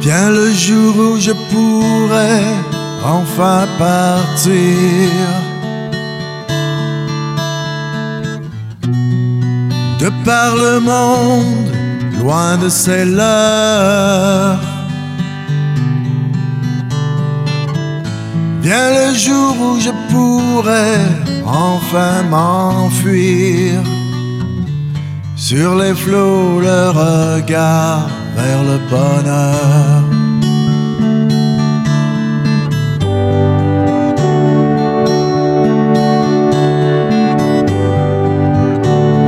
Vient le jour où je pourrai enfin partir. De par le monde, loin de ces leurs. Vient le jour où je pourrai enfin m'enfuir. Sur les flots, le regard vers le bonheur.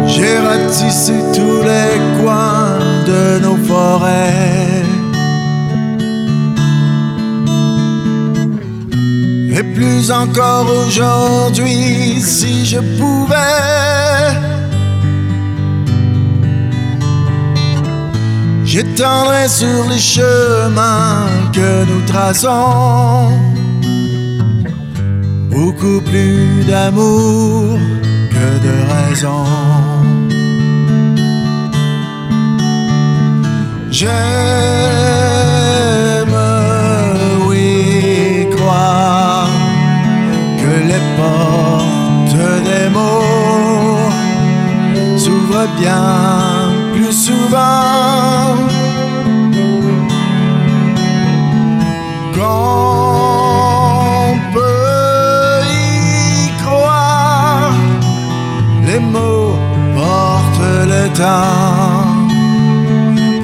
J'ai ratissé tous les coins de nos forêts. Et plus encore aujourd'hui, si je pouvais. J'étendrai sur les chemins que nous traçons beaucoup plus d'amour que de raison. J'aime, oui, croire que les portes des mots s'ouvrent bien plus souvent. Mots portent le temps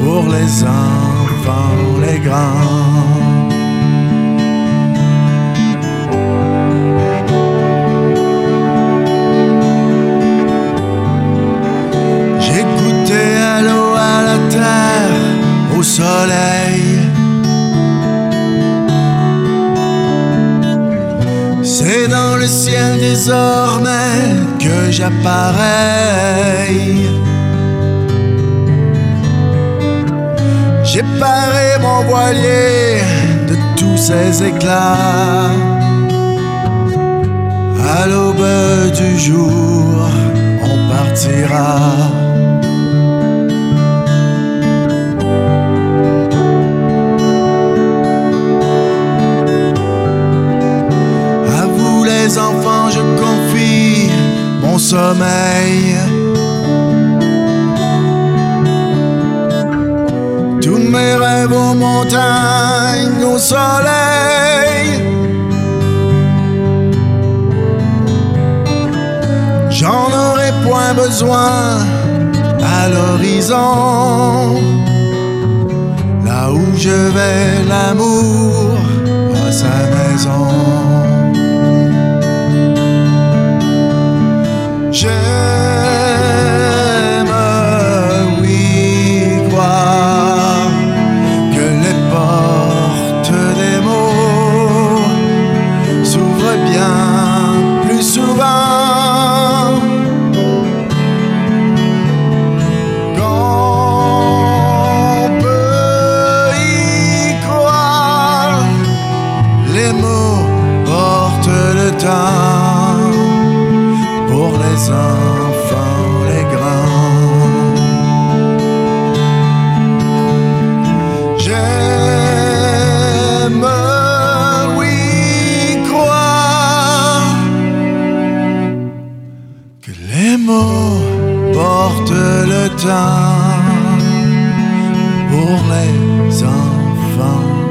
pour les enfants, les grands. Goûté à l'eau, à la terre, au soleil. C'est dans le ciel désormais que j'appareille. J'ai paré mon voilier de tous ces éclats. À l'aube du jour, on partira. Sommeil. Tous mes rêves aux montagnes, au soleil. J'en aurai point besoin à l'horizon. Là où je vais, l'amour enfants, les grands. J'aime, oui, croire que les mots portent le temps pour les enfants.